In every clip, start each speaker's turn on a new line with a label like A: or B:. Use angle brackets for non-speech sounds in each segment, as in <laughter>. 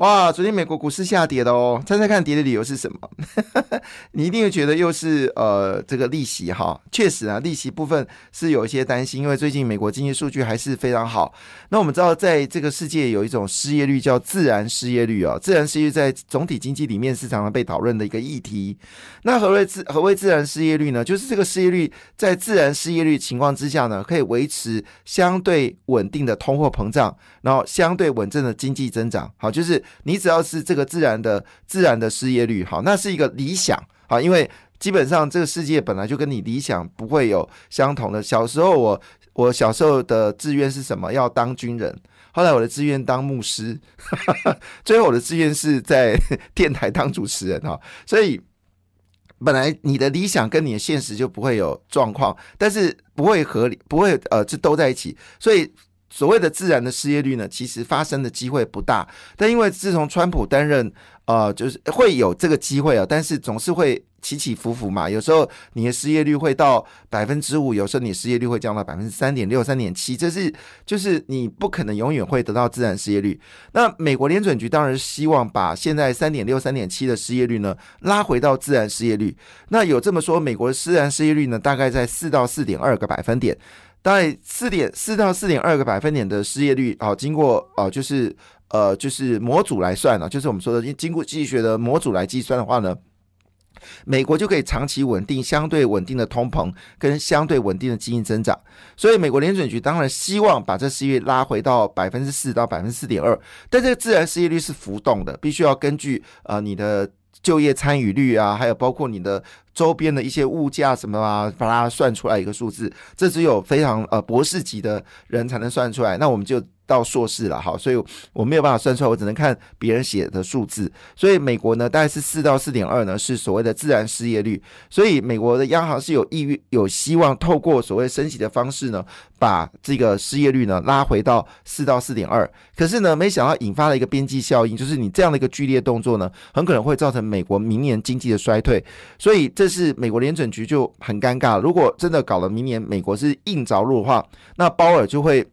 A: 哇，昨天美国股市下跌的哦，猜猜看跌的理由是什么？<laughs> 你一定会觉得又是呃这个利息哈，确实啊，利息部分是有一些担心，因为最近美国经济数据还是非常好。那我们知道，在这个世界有一种失业率叫自然失业率啊，自然失业率在总体经济里面是常常被讨论的一个议题。那何谓自何谓自然失业率呢？就是这个失业率在自然失业率情况之下呢，可以维持相对稳定的通货膨胀，然后相对稳正的经济增长。好，就是。你只要是这个自然的自然的失业率，好，那是一个理想啊，因为基本上这个世界本来就跟你理想不会有相同的。小时候我我小时候的志愿是什么？要当军人。后来我的志愿当牧师，<laughs> 最后我的志愿是在电台当主持人哈。所以本来你的理想跟你的现实就不会有状况，但是不会合理，不会呃，这都在一起，所以。所谓的自然的失业率呢，其实发生的机会不大，但因为自从川普担任，呃，就是会有这个机会啊，但是总是会起起伏伏嘛。有时候你的失业率会到百分之五，有时候你失业率会降到百分之三点六、三点七，这是就是你不可能永远会得到自然失业率。那美国联准局当然希望把现在三点六、三点七的失业率呢拉回到自然失业率。那有这么说，美国的自然失业率呢，大概在四到四点二个百分点。大概四点四到四点二个百分点的失业率，啊，经过啊，就是呃，就是模组来算了，就是我们说的经过经济学的模组来计算的话呢，美国就可以长期稳定、相对稳定的通膨跟相对稳定的经济增长。所以，美国联准局当然希望把这失业率拉回到百分之四到百分之四点二，但这个自然失业率是浮动的，必须要根据呃你的就业参与率啊，还有包括你的。周边的一些物价什么啊，把它算出来一个数字，这只有非常呃博士级的人才能算出来。那我们就到硕士了，好，所以我没有办法算出来，我只能看别人写的数字。所以美国呢，大概是四到四点二呢，是所谓的自然失业率。所以美国的央行是有意欲、有希望透过所谓升息的方式呢，把这个失业率呢拉回到四到四点二。可是呢，没想到引发了一个边际效应，就是你这样的一个剧烈动作呢，很可能会造成美国明年经济的衰退。所以这是美国联准局就很尴尬。如果真的搞了明年美国是硬着陆的话，那鲍尔就会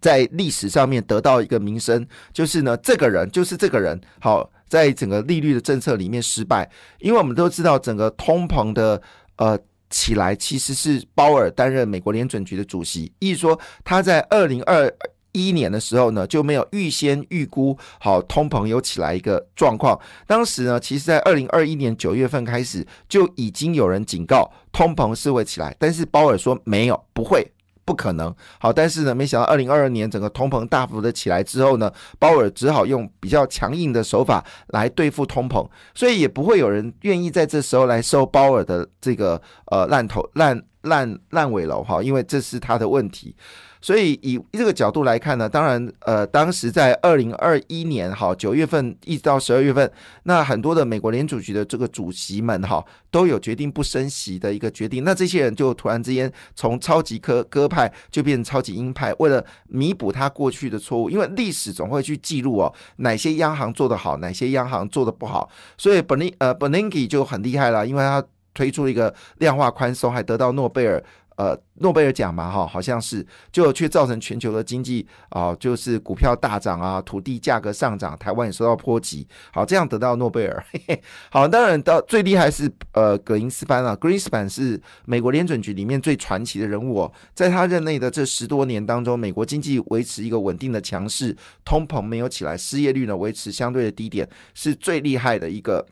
A: 在历史上面得到一个名声，就是呢，这个人就是这个人，好，在整个利率的政策里面失败。因为我们都知道，整个通膨的呃起来，其实是鲍尔担任美国联准局的主席，意思说他在二零二。一年的时候呢，就没有预先预估好通膨有起来一个状况。当时呢，其实在二零二一年九月份开始就已经有人警告通膨是会起来，但是鲍尔说没有，不会，不可能。好，但是呢，没想到二零二二年整个通膨大幅的起来之后呢，鲍尔只好用比较强硬的手法来对付通膨，所以也不会有人愿意在这时候来收鲍尔的这个呃烂头烂烂烂尾楼哈，因为这是他的问题。所以以这个角度来看呢，当然，呃，当时在二零二一年哈九月份一直到十二月份，那很多的美国联储局的这个主席们哈都有决定不升息的一个决定。那这些人就突然之间从超级科鸽派就变成超级鹰派，为了弥补他过去的错误，因为历史总会去记录哦哪些央行做得好，哪些央行做得不好。所以 Ben 呃 Bernanke 就很厉害了，因为他推出一个量化宽松，还得到诺贝尔。呃，诺贝尔奖嘛，哈，好像是，就却造成全球的经济啊，就是股票大涨啊，土地价格上涨，台湾也受到波及，好，这样得到诺贝尔。嘿 <laughs> 嘿好，当然到最厉害是呃，格林斯潘啊，格林斯潘是美国联准局里面最传奇的人物哦，在他任内的这十多年当中，美国经济维持一个稳定的强势，通膨没有起来，失业率呢维持相对的低点，是最厉害的一个。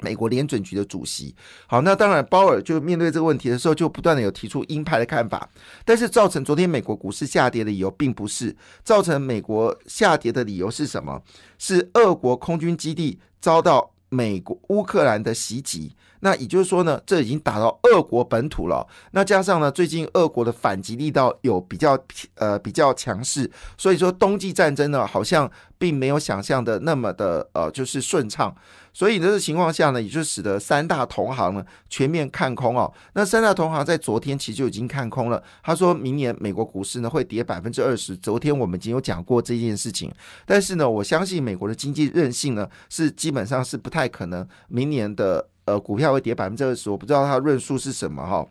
A: 美国联准局的主席，好，那当然，鲍尔就面对这个问题的时候，就不断的有提出鹰派的看法。但是，造成昨天美国股市下跌的理由，并不是造成美国下跌的理由是什么？是俄国空军基地遭到美国乌克兰的袭击。那也就是说呢，这已经打到俄国本土了。那加上呢，最近俄国的反击力道有比较呃比较强势，所以说冬季战争呢，好像并没有想象的那么的呃就是顺畅。所以这个情况下呢，也就使得三大同行呢全面看空哦。那三大同行在昨天其实就已经看空了。他说明年美国股市呢会跌百分之二十。昨天我们已经有讲过这件事情，但是呢，我相信美国的经济韧性呢是基本上是不太可能明年的呃股票会跌百分之二十。我不知道他论述是什么哈。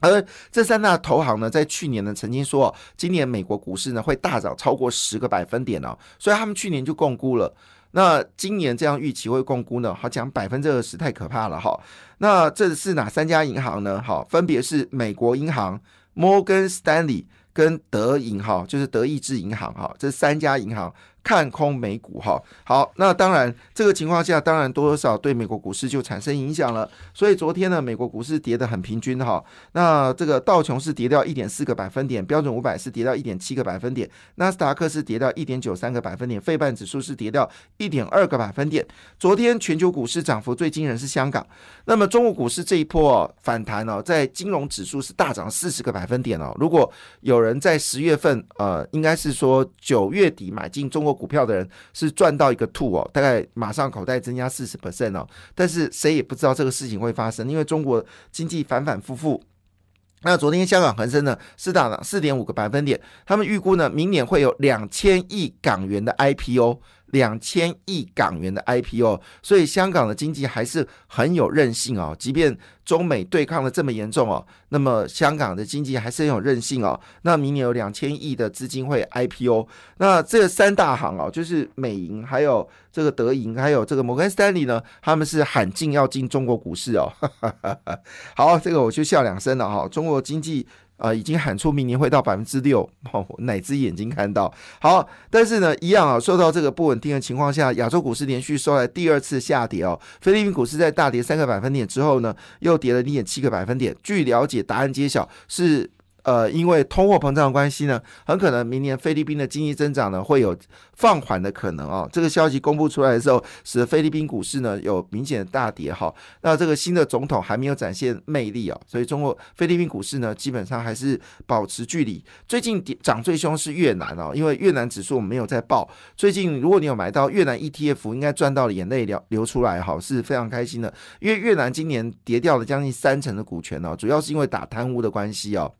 A: 而这三大投行呢，在去年呢曾经说，今年美国股市呢会大涨超过十个百分点哦，所以他们去年就共估了。那今年这样预期会共估呢？好讲百分之二十太可怕了哈。那这是哪三家银行呢？好，分别是美国银行、摩根斯丹利跟德银哈，就是德意志银行哈，这三家银行。看空美股哈，好，那当然这个情况下，当然多多少对美国股市就产生影响了。所以昨天呢，美国股市跌得很平均哈。那这个道琼是跌掉一点四个百分点，标准五百是跌掉一点七个百分点，纳斯达克是跌掉一点九三个百分点，费半指数是跌掉一点二个百分点。昨天全球股市涨幅最惊人是香港。那么中国股市这一波反弹哦，在金融指数是大涨四十个百分点哦。如果有人在十月份呃，应该是说九月底买进中国。股票的人是赚到一个吐哦，大概马上口袋增加四十 percent 哦，但是谁也不知道这个事情会发生，因为中国经济反反复复。那昨天香港恒生呢是涨了四点五个百分点，他们预估呢明年会有两千亿港元的 IPO。两千亿港元的 IPO，所以香港的经济还是很有韧性哦。即便中美对抗的这么严重哦，那么香港的经济还是很有韧性哦。那明年有两千亿的资金会 IPO，那这三大行哦，就是美银、还有这个德银、还有这个摩根斯丹利呢，他们是喊进要进中国股市哦。<laughs> 好，这个我就笑两声了哈。中国经济。啊，已经喊出明年会到百分之六，哪只眼睛看到？好，但是呢，一样啊，受到这个不稳定的情况下，亚洲股市连续收来第二次下跌哦。菲律宾股市在大跌三个百分点之后呢，又跌了零点七个百分点。据了解，答案揭晓是。呃，因为通货膨胀的关系呢，很可能明年菲律宾的经济增长呢会有放缓的可能哦。这个消息公布出来的时候，使得菲律宾股市呢有明显的大跌哈。那这个新的总统还没有展现魅力啊，所以中国菲律宾股市呢基本上还是保持距离。最近跌涨最凶是越南哦，因为越南指数我们没有在报。最近如果你有买到越南 ETF，应该赚到了眼泪流流出来哈，是非常开心的。因为越南今年跌掉了将近三成的股权哦，主要是因为打贪污的关系哦。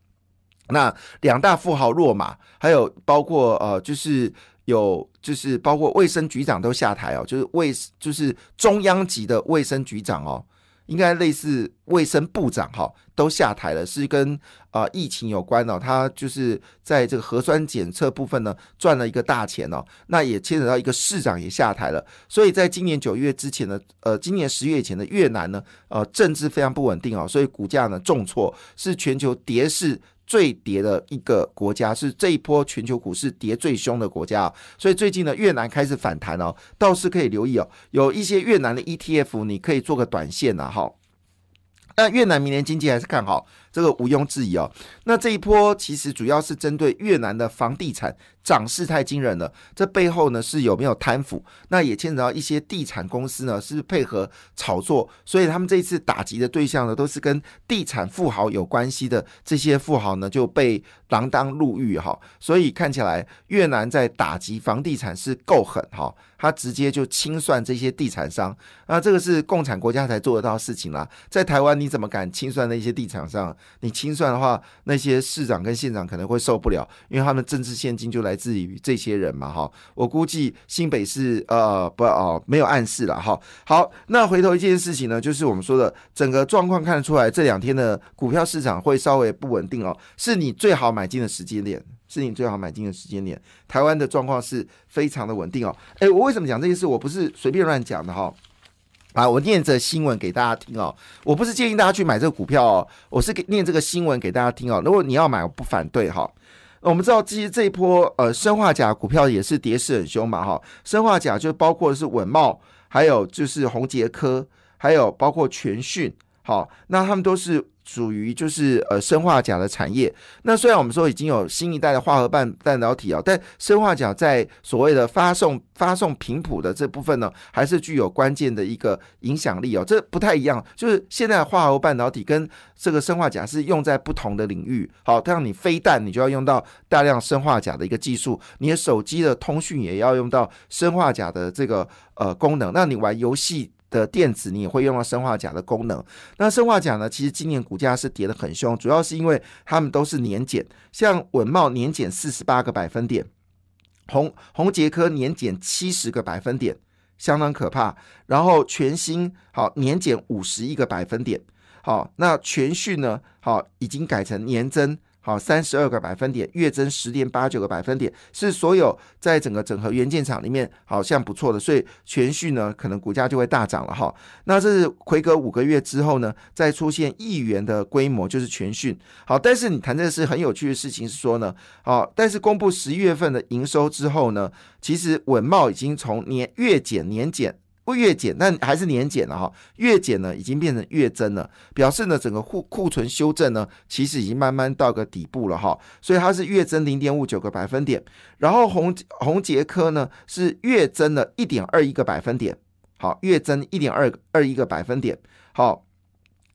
A: 那两大富豪落马，还有包括呃，就是有就是包括卫生局长都下台哦，就是卫就是中央级的卫生局长哦，应该类似卫生部长哈，都下台了，是跟啊疫情有关哦。他就是在这个核酸检测部分呢赚了一个大钱哦，那也牵扯到一个市长也下台了，所以在今年九月之前的呃，今年十月以前的越南呢，呃，政治非常不稳定哦，所以股价呢重挫，是全球跌势。最跌的一个国家是这一波全球股市跌最凶的国家，所以最近呢越南开始反弹哦，倒是可以留意哦，有一些越南的 ETF 你可以做个短线呐，哈。那越南明年经济还是看好，这个毋庸置疑哦。那这一波其实主要是针对越南的房地产。涨势太惊人了，这背后呢是有没有贪腐？那也牵扯到一些地产公司呢，是配合炒作，所以他们这一次打击的对象呢，都是跟地产富豪有关系的这些富豪呢，就被锒铛入狱哈。所以看起来越南在打击房地产是够狠哈，他直接就清算这些地产商，那这个是共产国家才做得到事情啦。在台湾你怎么敢清算那些地产商？你清算的话，那些市长跟县长可能会受不了，因为他们政治现金就来。自于这些人嘛，哈，我估计新北市呃不哦没有暗示了哈。好，那回头一件事情呢，就是我们说的整个状况看得出来，这两天的股票市场会稍微不稳定哦，是你最好买进的时间点，是你最好买进的时间点。台湾的状况是非常的稳定哦。哎，我为什么讲这件事？我不是随便乱讲的哈。啊，我念着新闻给大家听哦，我不是建议大家去买这个股票哦，我是给念这个新闻给大家听哦。如果你要买，我不反对哈。我们知道，其实这一波呃，生化甲股票也是跌势很凶嘛，哈。生化甲就包括是稳茂，还有就是宏杰科，还有包括全讯，好，那他们都是。属于就是呃砷化钾的产业。那虽然我们说已经有新一代的化合半半导体啊，但砷化钾在所谓的发送发送频谱的这部分呢，还是具有关键的一个影响力哦。这不太一样，就是现在化合半导体跟这个砷化钾是用在不同的领域。好，像你飞弹，你就要用到大量砷化钾的一个技术；你的手机的通讯也要用到砷化钾的这个呃功能。那你玩游戏。的电子你也会用到生化钾的功能。那生化钾呢？其实今年股价是跌得很凶，主要是因为他们都是年减，像稳茂年减四十八个百分点，红红杰科年减七十个百分点，相当可怕。然后全新好年减五十一个百分点，好，那全讯呢？好，已经改成年增。好，三十二个百分点，月增十点八九个百分点，是所有在整个整合元件厂里面好像不错的，所以全讯呢可能股价就会大涨了哈。那这是奎隔五个月之后呢，再出现亿元的规模，就是全讯。好，但是你谈这是很有趣的事情是说呢，好，但是公布十一月份的营收之后呢，其实稳茂已经从年月减年减。不月减，但还是年减了哈。月减呢，已经变成月增了，表示呢，整个库库存修正呢，其实已经慢慢到个底部了哈。所以它是月增零点五九个百分点，然后红红杰科呢是月增了一点二一个百分点，好，月增一点二二一个百分点，好，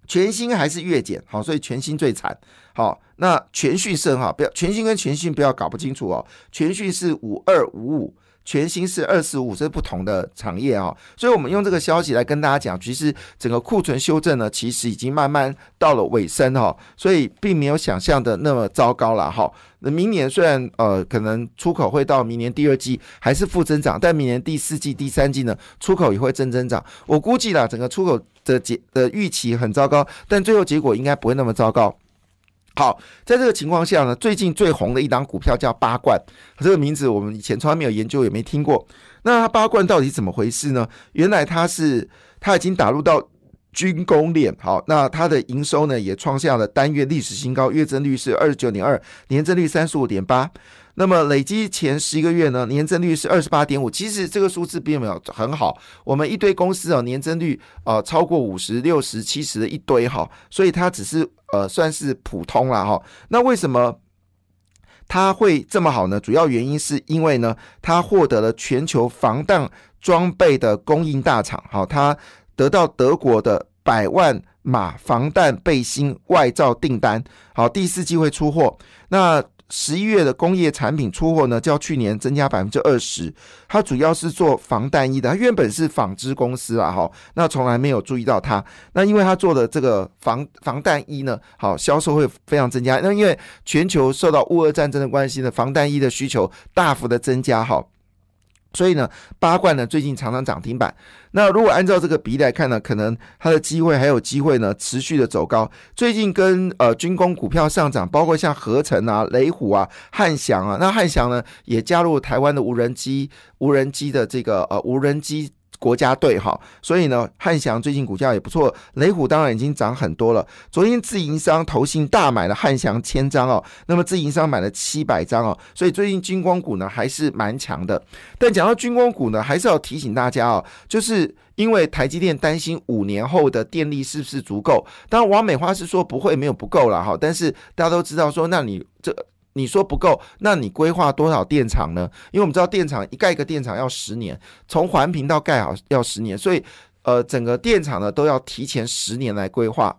A: 全新还是月减，好，所以全新最惨，好，那全讯是很好，不要全新跟全讯不要搞不清楚哦，全讯是五二五五。全新是二十五，这是不同的产业啊，所以我们用这个消息来跟大家讲，其实整个库存修正呢，其实已经慢慢到了尾声哈，所以并没有想象的那么糟糕了哈。那明年虽然呃可能出口会到明年第二季还是负增长，但明年第四季、第三季呢，出口也会正增长。我估计啦，整个出口的结的预期很糟糕，但最后结果应该不会那么糟糕。好，在这个情况下呢，最近最红的一档股票叫八冠，这个名字我们以前从来没有研究，也没听过。那八冠到底怎么回事呢？原来它是它已经打入到军工链，好，那它的营收呢也创下了单月历史新高，月增率是二十九点二，年增率三十五点八。那么累积前十一个月呢，年增率是二十八点五。其实这个数字并没有很好。我们一堆公司啊，年增率啊超过五十六十七十的一堆哈，所以它只是呃算是普通了哈。那为什么它会这么好呢？主要原因是因为呢，它获得了全球防弹装备的供应大厂，好，它得到德国的百万码防弹背心外罩订单，好，第四季会出货。那十一月的工业产品出货呢，较去年增加百分之二十。它主要是做防弹衣的，它原本是纺织公司啊，哈，那从来没有注意到它。那因为它做的这个防防弹衣呢，好销售会非常增加。那因为全球受到乌俄战争的关系呢，防弹衣的需求大幅的增加，哈。所以呢，八冠呢最近常常涨停板。那如果按照这个比例来看呢，可能它的机会还有机会呢，持续的走高。最近跟呃军工股票上涨，包括像合成啊、雷虎啊、汉翔啊，那汉翔呢也加入台湾的无人机、无人机的这个呃无人机。国家队哈，所以呢，汉翔最近股价也不错，雷虎当然已经涨很多了。昨天自营商投信大买了汉翔千张哦，那么自营商买了七百张哦，所以最近军工股呢还是蛮强的。但讲到军工股呢，还是要提醒大家哦，就是因为台积电担心五年后的电力是不是足够。当然，王美花是说不会没有不够了哈，但是大家都知道说，那你这。你说不够，那你规划多少电厂呢？因为我们知道电厂一盖一个电厂要十年，从环评到盖好要十年，所以呃，整个电厂呢都要提前十年来规划。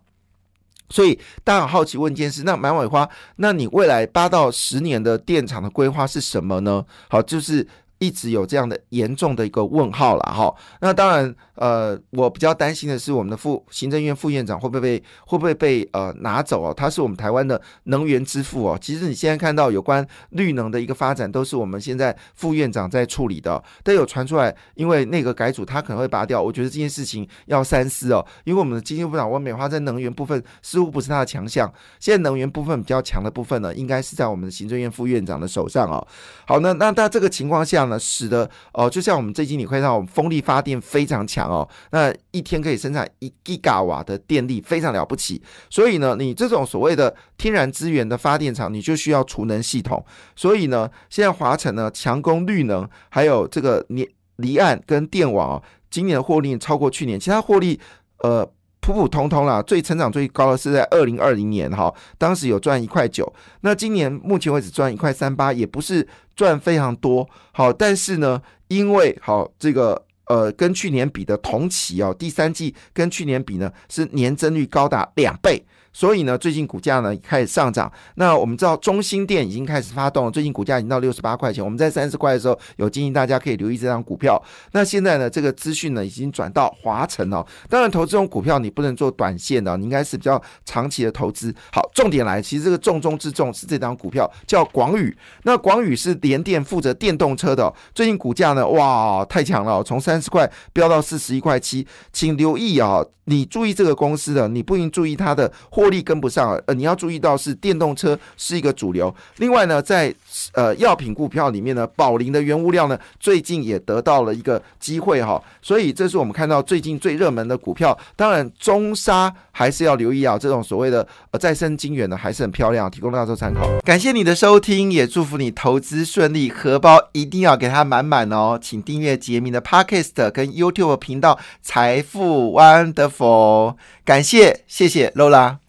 A: 所以大家很好奇问一件事：那满尾花，那你未来八到十年的电厂的规划是什么呢？好，就是一直有这样的严重的一个问号了哈。那当然。呃，我比较担心的是，我们的副行政院副院长会不会被会不会被呃拿走哦？他是我们台湾的能源之父哦。其实你现在看到有关绿能的一个发展，都是我们现在副院长在处理的。但有传出来，因为那个改组他可能会拔掉。我觉得这件事情要三思哦，因为我们的经济部长温美花在能源部分似乎不是他的强项。现在能源部分比较强的部分呢，应该是在我们的行政院副院长的手上哦。好，那那在这个情况下呢，使得哦，就像我们最近你会让我们风力发电非常强。哦，那一天可以生产一吉瓦的电力，非常了不起。所以呢，你这种所谓的天然资源的发电厂，你就需要储能系统。所以呢，现在华晨呢强攻绿能，还有这个离离岸跟电网，今年的获利超过去年，其他获利呃普普通通啦，最成长最高的是在二零二零年哈，当时有赚一块九，那今年目前为止赚一块三八，也不是赚非常多，好，但是呢，因为好这个呃跟去年比的同期哦，第三季跟去年比呢是年增率高达两倍。所以呢，最近股价呢开始上涨。那我们知道中心店已经开始发动了，最近股价已经到六十八块钱。我们在三十块的时候有建议大家可以留意这张股票。那现在呢，这个资讯呢已经转到华晨哦。当然，投资这种股票你不能做短线的，你应该是比较长期的投资。好，重点来，其实这个重中之重是这张股票叫广宇。那广宇是联电负责电动车的，最近股价呢，哇，太强了，从三十块飙到四十一块七。请留意啊，你注意这个公司的，你不应注意它的获利跟不上，呃，你要注意到是电动车是一个主流。另外呢，在呃药品股票里面呢，宝林的原物料呢，最近也得到了一个机会哈，所以这是我们看到最近最热门的股票。当然，中沙还是要留意啊，这种所谓的呃再生金源呢，还是很漂亮，提供大家做参考。感谢你的收听，也祝福你投资顺利，荷包一定要给它满满哦。请订阅杰明的 Podcast 跟 YouTube 频道财富 Wonderful，感谢谢谢 Lola。